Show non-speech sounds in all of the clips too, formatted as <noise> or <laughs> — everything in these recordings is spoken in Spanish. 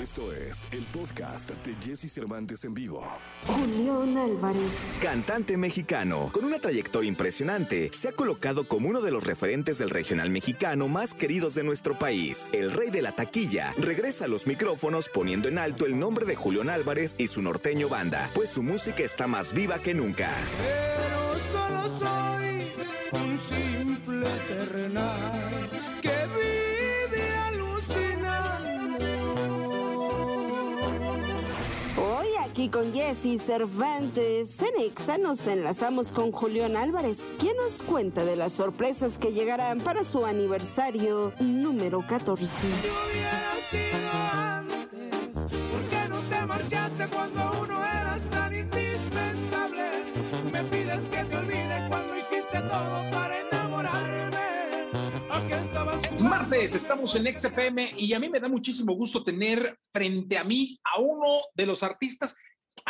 Esto es el podcast de Jesse Cervantes en vivo. Julián Álvarez. Cantante mexicano, con una trayectoria impresionante, se ha colocado como uno de los referentes del regional mexicano más queridos de nuestro país. El rey de la taquilla regresa a los micrófonos poniendo en alto el nombre de Julián Álvarez y su norteño banda, pues su música está más viva que nunca. Pero solo soy un simple terrenal Con Jesse Cervantes en Exa nos enlazamos con Julián Álvarez, quien nos cuenta de las sorpresas que llegarán para su aniversario número 14. Si hubiera sido antes, ¿por qué no te marchaste cuando uno eras tan indispensable? Me pides que te olvide cuando hiciste todo para enamorarme. ¿A qué estabas Es martes, estamos en XFM y a mí me da muchísimo gusto tener frente a mí a uno de los artistas.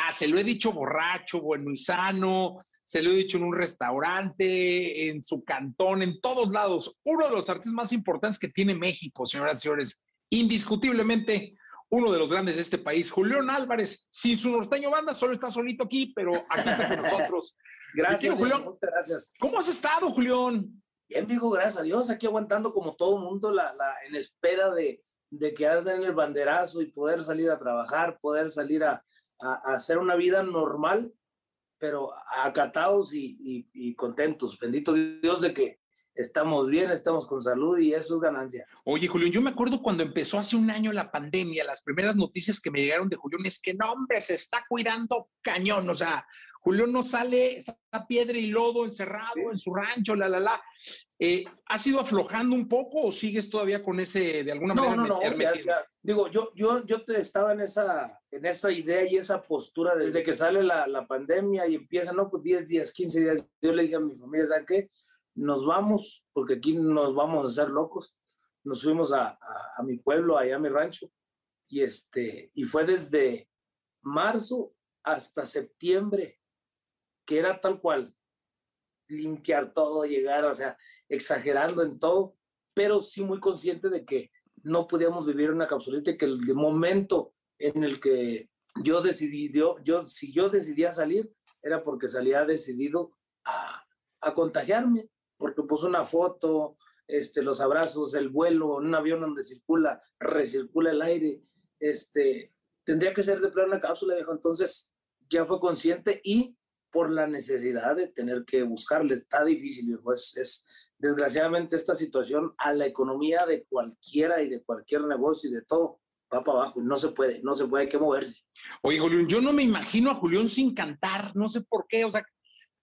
Ah, se lo he dicho borracho, bueno y sano, se lo he dicho en un restaurante, en su cantón, en todos lados. Uno de los artistas más importantes que tiene México, señoras y señores. Indiscutiblemente uno de los grandes de este país. Julián Álvarez, sin su norteño banda, solo está solito aquí, pero aquí está con nosotros. <laughs> Gracias, Julián. muchas gracias. ¿Cómo has estado, Julián? Bien, viejo, gracias a Dios, aquí aguantando como todo mundo la, la, en espera de, de que den el banderazo y poder salir a trabajar, poder salir a, a- hacer una vida normal, pero acatados y contentos. Bendito Dios de que estamos bien, estamos con salud y eso es ganancia. Oye, Julián, yo me acuerdo cuando empezó hace un año la pandemia, las primeras noticias que me llegaron de Julián es que no, hombre, se está cuidando cañón. O sea, Julián no sale, está piedra y lodo encerrado en su rancho, la, la, la. Eh, ¿Has ido aflojando un poco o sigues todavía con ese, de alguna No, manera, no, no, ya- hermetismo? ya. digo, yo, yo, yo te estaba en esa, en esa idea y esa postura desde que sale la, la pandemia y empieza, no, pues 10 días, 15 días. Yo le dije a mi familia, ¿saben qué? Nos vamos, porque aquí nos vamos a hacer locos. Nos fuimos a, a, a mi pueblo, allá a mi rancho, y, este, y fue desde marzo hasta septiembre, que era tal cual, limpiar todo, llegar, o sea, exagerando en todo, pero sí muy consciente de que no podíamos vivir en una capsulita y que el momento en el que yo decidí, yo, yo, si yo decidía salir, era porque salía decidido a, a contagiarme, porque pues una foto, este, los abrazos, el vuelo, en un avión donde circula, recircula el aire, este, tendría que ser de plena cápsula, viejo. Entonces ya fue consciente y por la necesidad de tener que buscarle. Está difícil, viejo. Es, es desgraciadamente esta situación a la economía de cualquiera y de cualquier negocio y de todo va para abajo. No se puede, no se puede, hay que moverse. Oye, Julián, yo no me imagino a Julián sin cantar, no sé por qué, o sea,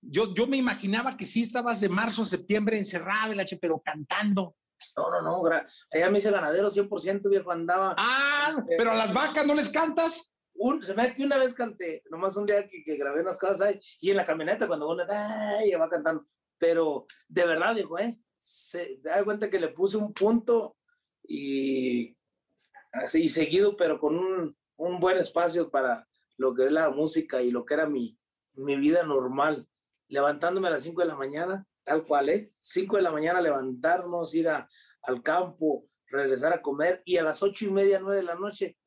yo, yo me imaginaba que sí estabas de marzo a septiembre encerrado, el H, pero cantando. No, no, no. Allá me hice ganadero 100%, viejo. Andaba. Ah, pero a las vacas no les cantas. Un, se me da que una vez canté, nomás un día que, que grabé unas cosas ahí, y en la camioneta cuando uno ya va cantando. Pero de verdad, dijo, ¿eh? Se da cuenta que le puse un punto y así seguido, pero con un, un buen espacio para lo que es la música y lo que era mi, mi vida normal. Levantándome a las 5 de la mañana, tal cual, ¿eh? 5 de la mañana levantarnos, ir a- al campo, regresar a comer y a las ocho y media, 9 de la noche,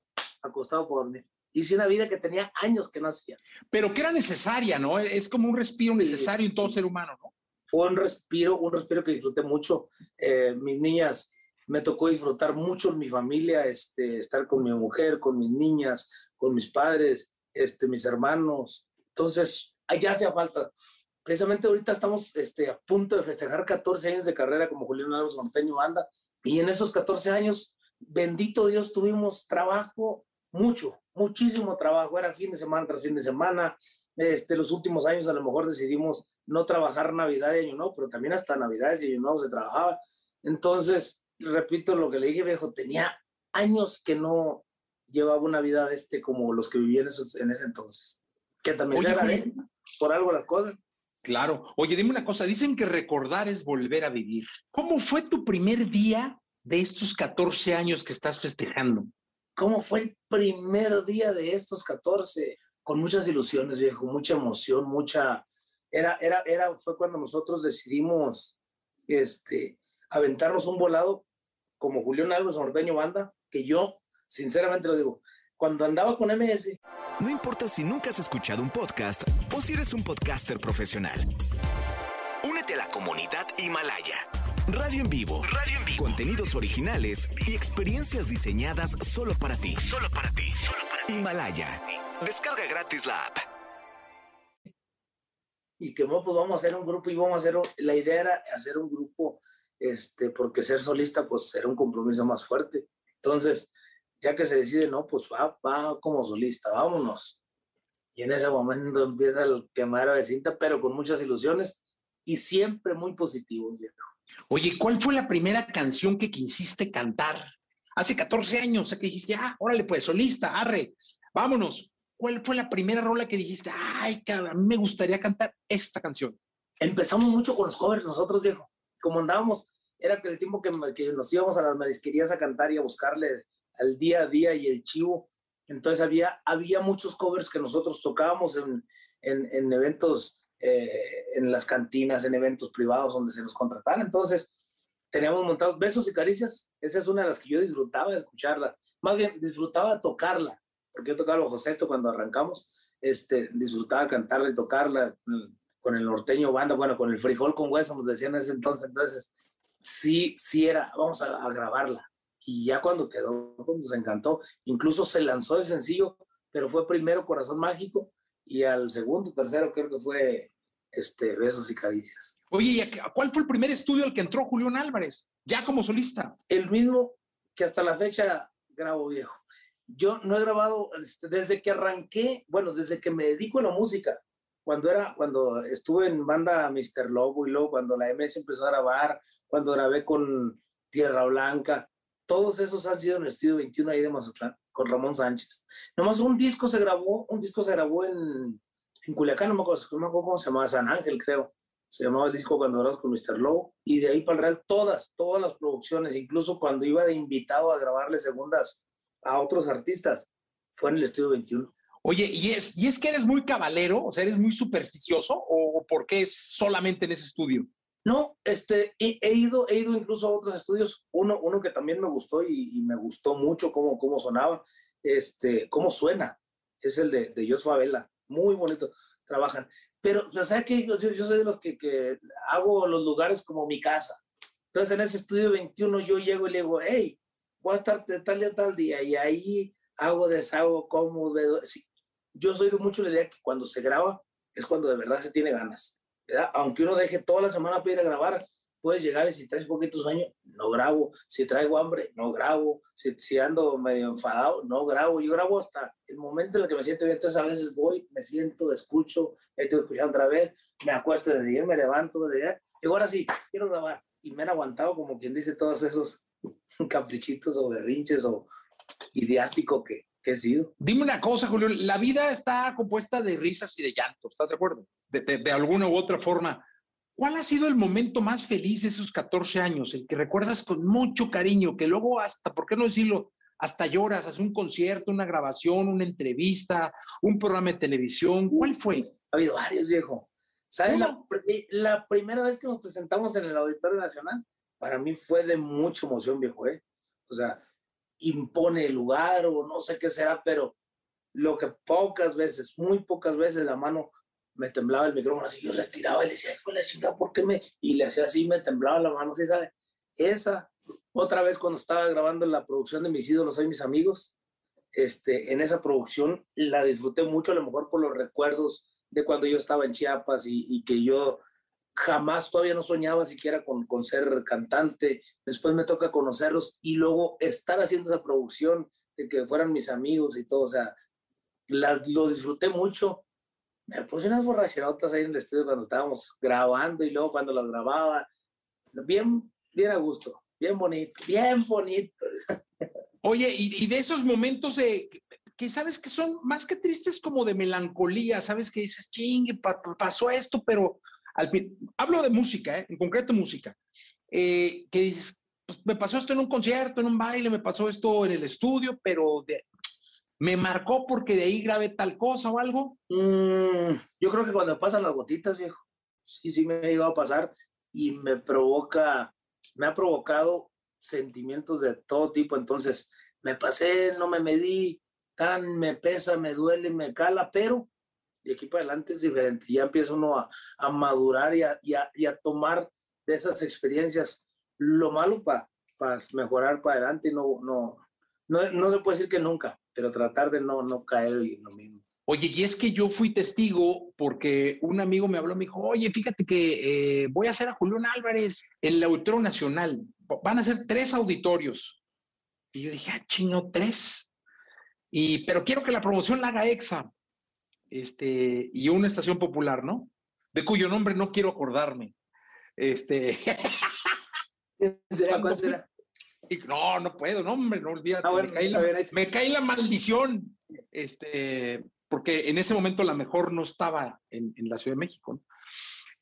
acostado por dormir. Hice una vida que tenía años que no hacía. pero que era necesaria, ¿no? Es como un respiro Sí. necesario en todo ser humano, ¿no? Fue un respiro, un respiro que disfruté mucho. Eh, mis niñas, me tocó disfrutar mucho en mi familia, este, estar con mi mujer, con mis niñas, con mis padres, este, mis hermanos. Entonces, allá hacía falta. Precisamente ahorita estamos este, a punto de festejar 14 años de carrera como Julián Álvarez Monteño Banda. Y en esos 14 años, bendito Dios, tuvimos trabajo, mucho, muchísimo trabajo. Era fin de semana tras fin de semana. Este, los últimos años a lo mejor decidimos no trabajar Navidad y Año Nuevo, pero también hasta Navidades y Año Nuevo se trabajaba. Entonces, repito lo que le dije, viejo, tenía años que no llevaba una vida este como los que viví en, ese entonces. Que también Oye, se agradece por algo las cosas. Claro. Oye, dime una cosa, dicen que recordar es volver a vivir. ¿Cómo fue tu primer día de estos 14 años que estás festejando? ¿Cómo fue el primer día de estos 14? Con muchas ilusiones, viejo, mucha emoción, mucha... Era, era, era, fue cuando nosotros decidimos este, aventarnos un volado como Julián Álvarez Norteño Banda, que yo sinceramente lo digo. Cuando andaba con MS. No importa si nunca has escuchado un podcast o si eres un podcaster profesional. Únete a la comunidad Himalaya. Radio en vivo. Radio en vivo. Contenidos originales y experiencias diseñadas solo para ti. Solo para ti. Solo para ti. Himalaya. Descarga gratis la app. Y que pues vamos a hacer un grupo y vamos a hacer, la idea era hacer un grupo, este, porque ser solista pues era un compromiso más fuerte. Entonces, ya que se decide, no, pues va, va como solista, vámonos. Y en ese momento empieza el quemar de cinta, pero con muchas ilusiones y siempre muy positivo. Oye, ¿cuál fue la primera canción que quisiste cantar? Hace 14 años, o sea, que dijiste, ah, órale, pues, solista, arre, vámonos. ¿Cuál fue la primera rola que dijiste, ay, a mí me gustaría cantar esta canción? Empezamos mucho con los covers nosotros, viejo. Como andábamos, era el tiempo que, que nos íbamos a las marisquerías a cantar y a buscarle al día a día y el chivo. Entonces había, había muchos covers que nosotros tocábamos en, en, en eventos, eh, en las cantinas, en eventos privados donde se nos contrataban. Entonces teníamos montados besos y caricias. Esa es una de las que yo disfrutaba de escucharla. Más bien, disfrutaba tocarla, porque yo tocaba bajo sexto cuando arrancamos. Este, disfrutaba cantarla y tocarla con el norteño banda, bueno, con el frijol con hueso, nos decían en ese entonces. Entonces, sí, sí era, vamos a grabarla y ya cuando quedó, pues, nos encantó. Incluso se lanzó el sencillo, pero fue primero Corazón Mágico y al segundo, tercero creo que fue este, Besos y Caricias. Oye, ¿cuál fue el primer estudio al que entró Julián Álvarez, ya como solista? El mismo que hasta la fecha grabo viejo. Yo no he grabado este, desde que arranqué, bueno, desde que me dedico a la música, cuando era, cuando estuve en banda Mr. Lobo y luego cuando la MS empezó a grabar, cuando grabé con Tierra Blanca, todos esos han sido en el estudio 21 ahí de Mazatlán, con Ramón Sánchez. Nomás un disco se grabó, un disco se grabó en, en Culiacán, no me, acuerdo, no me acuerdo cómo se llamaba, San Ángel, creo. Se llamaba el disco cuando grabamos con Mr. Low. Y de ahí para el Real, todas, todas las producciones, incluso cuando iba de invitado a grabarle segundas a otros artistas, fue en el estudio 21. Oye, ¿y es, ¿y es que eres muy cabalero? O sea, ¿eres muy supersticioso? ¿O por qué es solamente en ese estudio? No, este, he, ido, he ido incluso a otros estudios, uno, uno que también me gustó y, me gustó mucho cómo, cómo sonaba, este, cómo suena, es el de, de Jos muy bonito, trabajan. Pero, o sea, que yo, yo, soy de los que, hago los lugares como mi casa. Entonces, en ese estudio 21 yo llego y le digo, hey, voy a estar tal día, tal día, y ahí hago, deshago, como, sí. Yo soy de mucho la idea que cuando se graba es cuando de verdad se tiene ganas aunque uno deje toda la semana para ir a grabar, puedes llegar y si traes poquitos años, no grabo. Si traigo hambre, no grabo. Si, ando medio enfadado, no grabo. Yo grabo hasta el momento en el que me siento bien. Entonces a veces voy, me siento, escucho, estoy escuchando otra vez, me acuesto de día, me levanto de día. Y ahora sí, quiero grabar. Y me han aguantado, como quien dice, todos esos <laughs> caprichitos o berrinches o idiático que, que he sido. Dime una cosa, Julio, la vida está compuesta de risas y de llantos, ¿estás de acuerdo? De, alguna u otra forma. ¿Cuál ha sido el momento más feliz de esos 14 años? El que recuerdas con mucho cariño, que luego hasta, ¿por qué no decirlo? Hasta lloras, haces un concierto, una grabación, una entrevista, un programa de televisión. ¿Cuál fue? Ha habido varios, viejo. ¿Sabes? La, la, primera vez que nos presentamos en el Auditorio Nacional, para mí fue de mucha emoción, viejo, ¿eh? O sea, impone el lugar o no sé qué será, pero lo que pocas veces, muy pocas veces la mano me temblaba el micrófono así, yo le tiraba y le decía, hijo la chingada, ¿por qué me...? Y le hacía así, me temblaba la mano, ¿sí sabe? Esa, otra vez cuando estaba grabando la producción de Mis ídolos, soy mis amigos, este, en esa producción la disfruté mucho, a lo mejor por los recuerdos de cuando yo estaba en Chiapas y, y que yo jamás todavía no soñaba siquiera con, con, ser cantante. Después me toca conocerlos y luego estar haciendo esa producción de que fueran mis amigos y todo. O sea, las, lo disfruté mucho me puse unas borracherotas ahí en el estudio cuando estábamos grabando y luego cuando las grababa. Bien, bien a gusto, bien bonito, bien bonito. Oye, y, de esos momentos de, que sabes que son más que tristes como de melancolía, sabes que dices, chingue, pasó esto, pero al fin, hablo de música, ¿eh? en concreto música, eh, que dices, pues, me pasó esto en un concierto, en un baile, me pasó esto en el estudio, pero de, ¿Me marcó porque de ahí grabé tal cosa o algo? Mm, yo creo que cuando pasan las gotitas, viejo, sí, sí me ha ido a pasar y me provoca, me ha provocado sentimientos de todo tipo. Entonces, me pasé, no me medí, tan me pesa, me duele, me cala, pero de aquí para adelante es diferente. Ya empieza uno a, a madurar y a, y, a, y a, tomar de esas experiencias lo malo para mejorar para adelante. No, no, no, no se puede decir que nunca, pero tratar de no, no caer en lo mismo. Oye, y es que yo fui testigo porque un amigo me habló, me dijo, oye, fíjate que eh, voy a hacer a Julián Álvarez en el Auditorio Nacional. Van a ser tres auditorios. Y yo dije, ah, chino, tres. Y, pero quiero que la promoción la haga EXA. Este, y una estación popular, ¿no? De cuyo nombre no quiero acordarme. Este. <laughs> ¿Será, ¿Cuál será? No, no puedo, no, hombre, no olvídate. Ah, bueno, me, cae la, me, cae la, maldición. Este, porque en ese momento la mejor no estaba en, en la Ciudad de México. ¿no?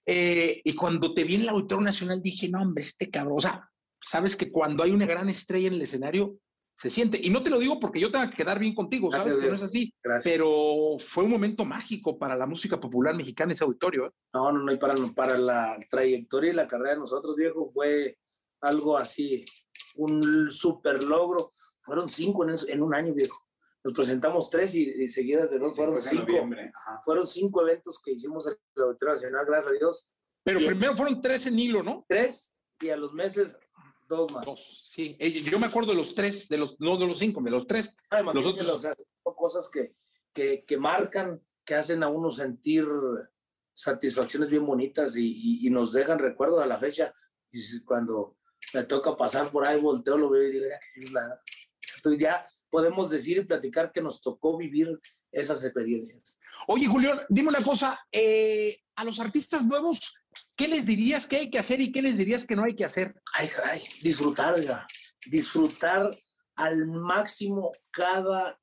Eh, y cuando te vi en el Auditorio Nacional dije, no, hombre, este cabrón, o sea, sabes que cuando hay una gran estrella en el escenario, se siente. Y no te lo digo porque yo tenga que quedar bien contigo, sabes Gracias que no es así. Gracias. Pero fue un momento mágico para la música popular mexicana ese auditorio. ¿eh? No, no, no, y para, para la trayectoria y la carrera de nosotros, viejo, fue algo así, un super logro. Fueron cinco en, en un año, viejo. Nos presentamos tres y, y seguidas de dos fueron cinco. Fueron cinco eventos que hicimos en el Auditorio Nacional, gracias a Dios. Pero y primero fueron tres en hilo, ¿no? Tres y a los meses dos más. Dos, sí. Yo me acuerdo de los tres, de los, no de los cinco, de los tres. Ay, los otros... o sea, son cosas que, que, que, marcan, que hacen a uno sentir satisfacciones bien bonitas y, y, y nos dejan recuerdos a la fecha. Y cuando me toca pasar por ahí, volteo, lo veo y digo, ya, estoy ya podemos decir y platicar que nos tocó vivir esas experiencias. Oye, Julián, dime una cosa, eh, a los artistas nuevos, ¿qué les dirías que hay que hacer y qué les dirías que no hay que hacer? Ay, caray, disfrutar, ya. disfrutar al máximo cada,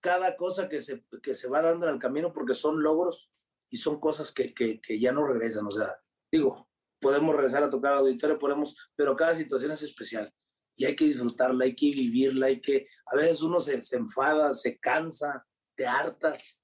cada cosa que se, que se va dando en el camino porque son logros y son cosas que, que, que ya no regresan. O sea, digo, podemos regresar a tocar al auditorio, podemos, pero cada situación es especial. Y hay que disfrutarla, hay que vivirla, hay que, a veces uno se, se enfada, se cansa, te hartas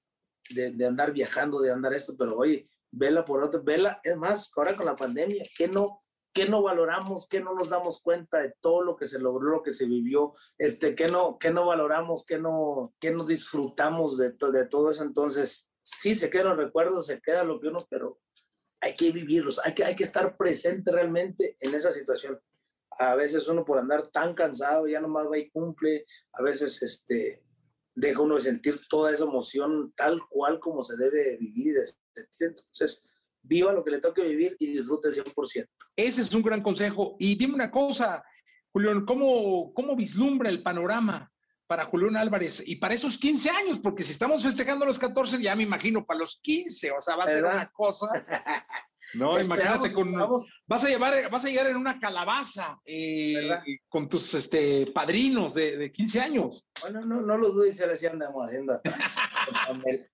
de, de, andar viajando, de andar esto, pero oye, vela por otro, vela, es más, ahora con la pandemia, ¿qué no, qué no valoramos, qué no nos damos cuenta de todo lo que se logró, lo que se vivió, este, qué no, qué no valoramos, qué no, qué no disfrutamos de, to, de todo eso, entonces, sí, se quedan los recuerdos, se queda lo que uno, pero hay que vivirlos, hay que, hay que estar presente realmente en esa situación a veces uno por andar tan cansado ya nomás va y cumple, a veces este, deja uno de sentir toda esa emoción tal cual como se debe vivir y de sentir. Entonces, viva lo que le toque vivir y disfrute el 100%. Ese es un gran consejo. Y dime una cosa, Julián, ¿cómo, cómo vislumbra el panorama para Julián Álvarez y para esos 15 años? Porque si estamos festejando los 14, ya me imagino para los 15, o sea, va a ser una cosa <laughs> No, imagínate con. Vas a llevar, vas a llegar en una calabaza eh, con tus este, padrinos de, de 15 años. Bueno, no, no lo dudes, ahora sí andamos haciendo.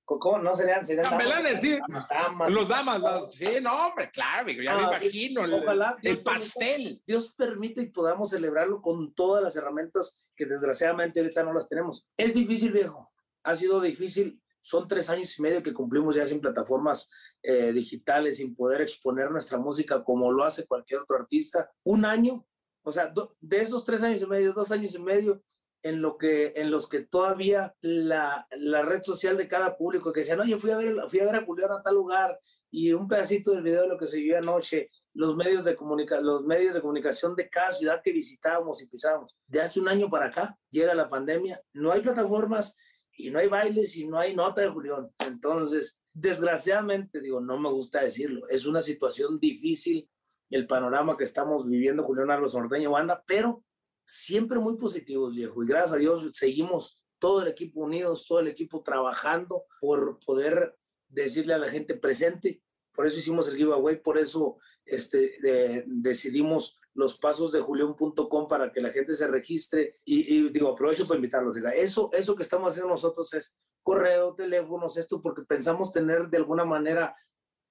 ¿Cómo no serían? serían Chambelanes, sí. Damas, los damas, los, sí, no, hombre, claro, ya me imagino. Sí. Ojalá, el, el pastel. Dios permite y podamos celebrarlo con todas las herramientas que desgraciadamente ahorita no las tenemos. Es difícil, viejo. Ha sido difícil son tres años y medio que cumplimos ya sin plataformas eh, digitales, sin poder exponer nuestra música como lo hace cualquier otro artista. Un año, o sea, de esos tres años y medio, dos años y medio, en, lo que, en los que todavía la, la red social de cada público que decía, no, yo fui a ver, fui a ver a Julián a tal lugar y un pedacito del video de lo que se vio anoche, los medios de, comunica los medios de comunicación de cada ciudad que visitábamos y pisábamos. De hace un año para acá llega la pandemia, no hay plataformas y no hay bailes y no hay nota de Julián. Entonces, desgraciadamente, digo, no me gusta decirlo, es una situación difícil el panorama que estamos viviendo Julián Álvarez Norteño Banda, pero siempre muy positivos, viejo. Y gracias a Dios seguimos todo el equipo unidos, todo el equipo trabajando por poder decirle a la gente presente. Por eso hicimos el giveaway, por eso este, de, decidimos los pasos de julión.com para que la gente se registre y, digo, aprovecho para invitarlos. Diga, eso, eso que estamos haciendo nosotros es correo, teléfonos, esto, porque pensamos tener de alguna manera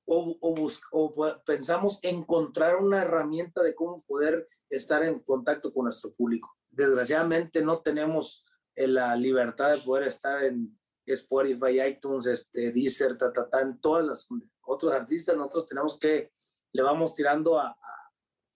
o, o, o pensamos encontrar una herramienta de cómo poder estar en contacto con nuestro público. Desgraciadamente no tenemos eh, la libertad de poder estar en Spotify, iTunes, este, Deezer, ta, ta, ta, en todas las otros artistas, nosotros tenemos que, le vamos tirando a,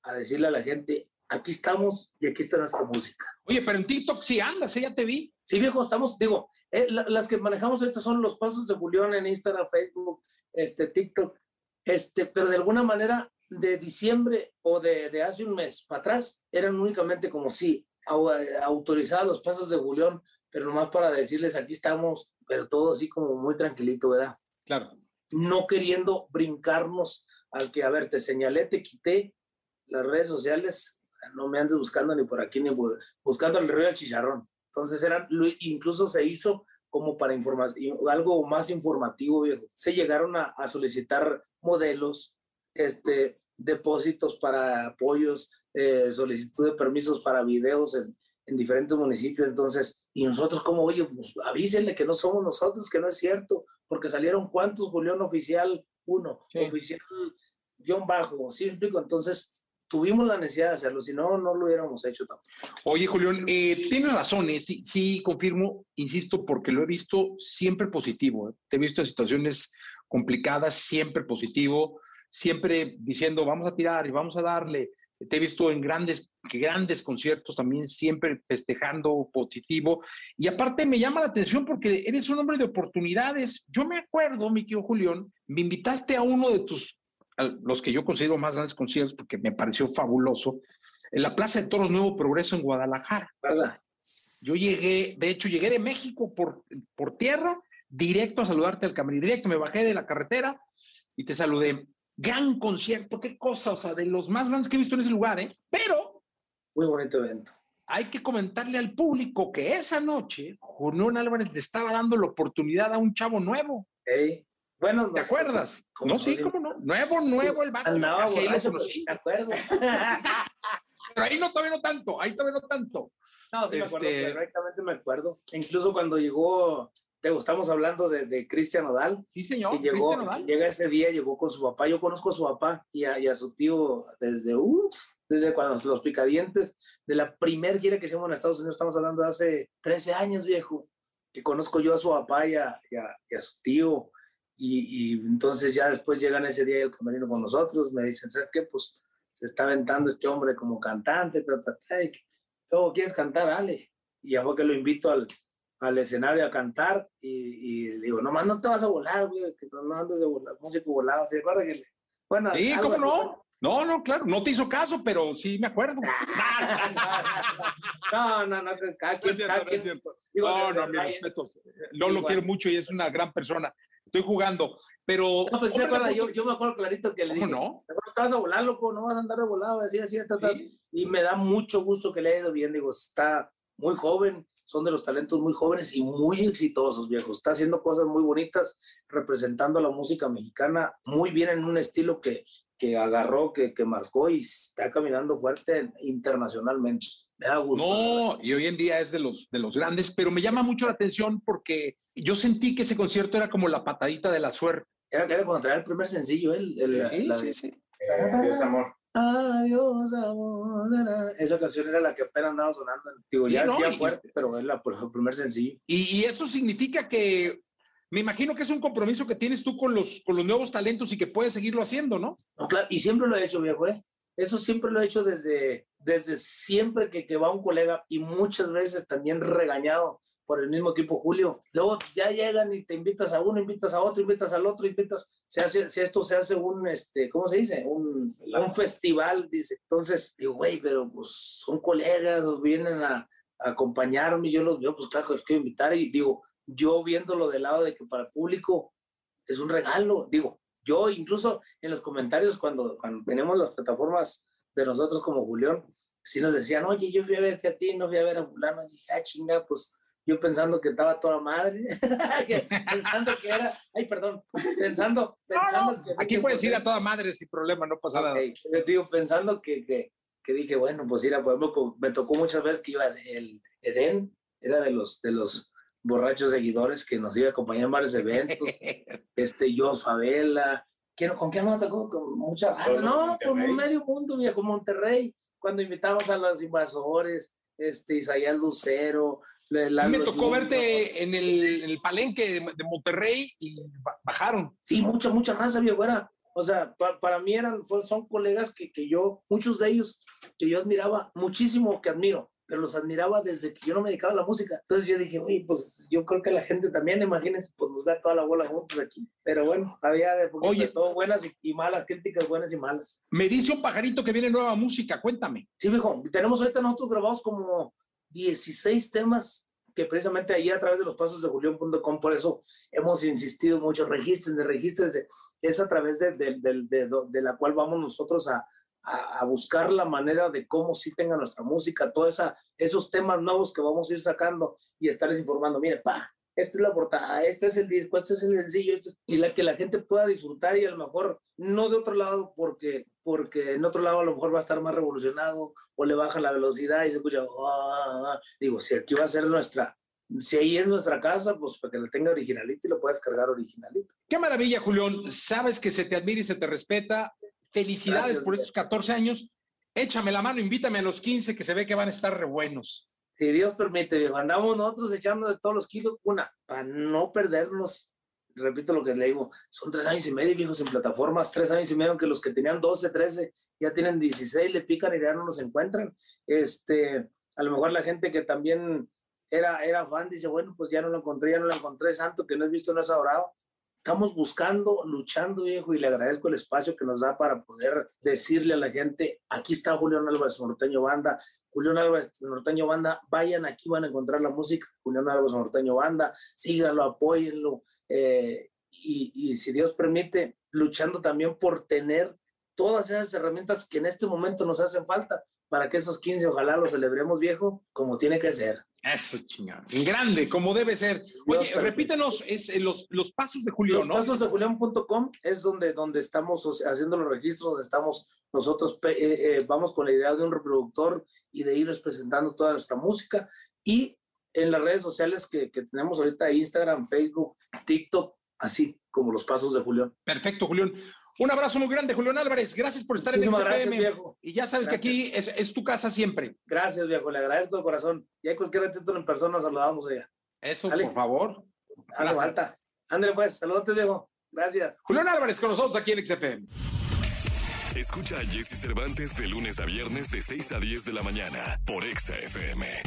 a decirle a la gente, aquí estamos y aquí está nuestra música. Oye, pero en TikTok sí andas, ¿eh? ya te vi. Sí, viejo, estamos, digo, eh, la- las que manejamos ahorita son los pasos de Julián en Instagram, Facebook, este, TikTok, este, pero de alguna manera de diciembre o de, de hace un mes para atrás eran únicamente como eh, autorizados los pasos de Julián, pero nomás para decirles aquí estamos, pero todo así como muy tranquilito, ¿verdad? Claro. no queriendo brincarnos al que, a ver, te señalé, te quité las redes sociales, no me andes buscando ni por aquí ni bu- buscando el río del chicharrón. Entonces eran, lo- incluso se hizo como para informar, algo más informativo, viejo. Se llegaron a, a solicitar modelos, este, depósitos para apoyos, eh, solicitud de permisos para videos en, en diferentes municipios. Entonces, y nosotros como, oye, pues, avísenle que no somos nosotros, que no es cierto, porque salieron cuántos, Julián Oficial 1, Sí. Oficial guion bajo, ¿sí explico? Entonces, tuvimos la necesidad de hacerlo, si no, no lo hubiéramos hecho tampoco. Oye, Julián, eh, tienes razón, eh, sí, sí, confirmo, insisto, porque lo he visto siempre positivo. eh. Te he visto en situaciones complicadas, siempre positivo, siempre diciendo, vamos a tirar y vamos a darle. Te he visto en grandes, grandes conciertos también, siempre festejando positivo. Y aparte me llama la atención porque eres un hombre de oportunidades. Yo me acuerdo, mi querido Julián, me invitaste a uno de tus, los que yo considero más grandes conciertos porque me pareció fabuloso, en la Plaza de Toros Nuevo Progreso en Guadalajara. ¿verdad? Yo llegué, de hecho, llegué de México por, por tierra, directo a saludarte al camerino, directo, me bajé de la carretera y te saludé. Gran concierto, qué cosa, o sea, de los más grandes que he visto en ese lugar, ¿eh? Pero Muy bonito evento. hay que comentarle al público que esa noche Julián Álvarez le estaba dando la oportunidad a un chavo nuevo. Ey, Bueno, ¿Te acuerdas? ¿Cómo No, sí, cómo no. Nuevo, nuevo el vato. Andaba borracho, pero sí me acuerdo. <laughs> Pero ahí no, todavía no tanto, ahí todavía no tanto. No, sí me acuerdo, Este- perfectamente me acuerdo. Incluso cuando llegó, te estamos hablando de, de Cristian Odal, Sí, señor. que llegó, que llega ese día, llegó con su papá. Yo conozco a su papá y a, y a su tío desde, uf, desde cuando los picadientes, de la primer gira que hicimos en Estados Unidos, estamos hablando de hace 13 años, viejo, que conozco yo a su papá y a, y a- y a su tío. Y, y entonces ya después llegan ese día el camerino con nosotros, me dicen, ¿sabes qué? Pues se está aventando este hombre como cantante, ta, ta, ta, y ¿cómo quieres cantar? Ale. Y ya fue que lo invito al, al escenario a cantar y, y le digo, nomás no te vas a volar, güey, que no, no andes de volar, músico volado, ¿se acuerda que le- Bueno, Sí, ¿cómo así, no? No, no, claro, no te hizo caso, pero sí me acuerdo. <laughs> No, no, no, cada No quien, es cierto, cada no es quien- cierto. digo, No, no, ahí- respetos. No lo Igual. quiero mucho y es una gran persona. Estoy jugando, pero. No, pues se acuerda, la yo, yo me acuerdo clarito que le ¿Cómo dije, no? "Seguro te vas a volar, loco, no vas a andar de volado, así, así, ta, ta". Sí. Y me da mucho gusto que le haya ido bien, digo, está muy joven, son de los talentos muy jóvenes y muy exitosos, viejo. Está haciendo cosas muy bonitas, representando la música mexicana muy bien en un estilo que, que agarró, que, que marcó y está caminando fuerte internacionalmente. Me da gusto. No, y hoy en día es de los, de los grandes, pero me llama mucho la atención porque yo sentí que ese concierto era como la patadita de la suerte. Era, era cuando traía el primer sencillo, él. el- Sí, la sí. Adiós, amor. Adiós, amor. Esa canción era la que apenas andaba sonando. Digo, Sí, ya, ¿no? ya Y- fuerte, pero es la, el primer sencillo. Y, y eso significa que me imagino que es un compromiso que tienes tú con los, con los nuevos talentos y que puedes seguirlo haciendo, ¿no? No, claro, y siempre lo he hecho, viejo, ¿eh? Eso siempre lo he hecho desde, desde siempre que, que va un colega y muchas veces también regañado por el mismo equipo Julio. Luego ya llegan y te invitas a uno, invitas a otro, invitas al otro, invitas, se hace, si esto se hace un, este, ¿cómo se dice? Un, un festival, dice. Entonces, digo, güey, pero pues son colegas, vienen a, a acompañarme, yo los veo, pues claro, que los quiero invitar y digo, yo viéndolo del lado de que para el público es un regalo, digo, yo incluso en los comentarios cuando, cuando tenemos las plataformas de nosotros como Julián, sí nos decían, oye, yo fui a verte a ti, no fui a ver a fulano, y dije, ah, chinga, pues yo pensando que estaba toda madre, <laughs> pensando que era, ay, perdón, pensando, pensando que... Aquí puedes pues, ir a toda madre sin problema, no pasa nada. Ok, les digo, pensando que, que, que dije, bueno, pues ir a, por ejemplo, como me tocó muchas veces que iba el Edén, era de los, de los borrachos seguidores que nos iba a acompañar en varios <laughs> eventos, este, Jos Favela, ¿quién, ¿con quién más tocó? Con mucha raza, Todo no, con Monterrey. medio mundo, viejo, Monterrey, cuando invitamos a los invasores, este, Isaías Lucero, le- A mí Lalo me tocó Junior. verte en el, en el palenque de, de Monterrey y ba- bajaron. Sí, mucha, mucha raza, viejo, era O sea, para mí eran, son colegas que, que yo, muchos de ellos, que yo admiraba muchísimo, que admiro pero los admiraba desde que yo no me dedicaba a la música. Entonces yo dije, oye, pues yo creo que la gente también, imagínense, pues nos ve toda la bola juntos aquí. Pero bueno, había de, oye, todo buenas y, malas, críticas buenas y malas. Me dice un pajarito que viene nueva música, cuéntame. Sí, viejo, tenemos ahorita nosotros grabados como 16 temas que precisamente ahí a través de los pasos de julián.com, por eso hemos insistido mucho, regístrense, regístrense. Es a través de, de, de, de la cual vamos nosotros a, a, buscar la manera de cómo sí tenga nuestra música, todos esos temas nuevos que vamos a ir sacando y estarles informando. Mire, pa, esta es la portada, este es el disco, este es el sencillo, este y la que la gente pueda disfrutar y a lo mejor no de otro lado, porque, porque en otro lado a lo mejor va a estar más revolucionado o le baja la velocidad y se escucha, ah", digo, si aquí va a ser nuestra, si ahí es nuestra casa, pues para que la tenga originalita y lo puedas cargar originalito. Qué maravilla, Julián. Sabes que se te admira y se te respeta. Felicidades por estos 14 años. Échame la mano, invítame a los 15 que se ve que van a estar re buenos. Si Dios permite, viejo. Andamos nosotros echando de todos los kilos. Una, para no perdernos, repito lo que le digo, son tres años y medio, viejos, en plataformas, tres años y medio, que los que tenían 12, 13, ya tienen 16, le pican y ya no nos encuentran. Este, a lo mejor la gente que también era, era fan dice, bueno, pues ya no lo encontré, ya no lo encontré, santo, que no he visto, no es adorado estamos buscando, luchando, viejo, y le agradezco el espacio que nos da para poder decirle a la gente, aquí está Julián Álvarez Norteño Banda, Julián Álvarez Norteño Banda, vayan aquí, van a encontrar la música, Julián Álvarez Norteño Banda, síganlo, apóyenlo, eh, y, y si Dios permite, luchando también por tener todas esas herramientas que en este momento nos hacen falta para que esos 15 ojalá los celebremos viejo como tiene que ser. Eso, chingón. Grande, como debe ser. Oye, repítenos es, eh, los, los pasos de Julián, los pasos de Julián.com es donde, donde estamos haciendo los registros, donde estamos nosotros, eh, eh, vamos con la idea de un reproductor y de irles presentando toda nuestra música. Y en las redes sociales que, que tenemos ahorita, Instagram, Facebook, TikTok, así como los pasos de Julián. Perfecto, Julián. Un abrazo muy grande, Julián Álvarez. Gracias por estar en el XPM. Y ya sabes que aquí es, tu casa siempre. Gracias, viejo. Le agradezco de corazón. Y hay cualquier ratito en persona saludamos allá. Eso, por favor. Hace falta. Ándale, pues. Saludos, viejo. Gracias. Julián Álvarez con nosotros aquí en XFM. Escucha a Jesse Cervantes de lunes a viernes de 6 a 10 de la mañana por XFM.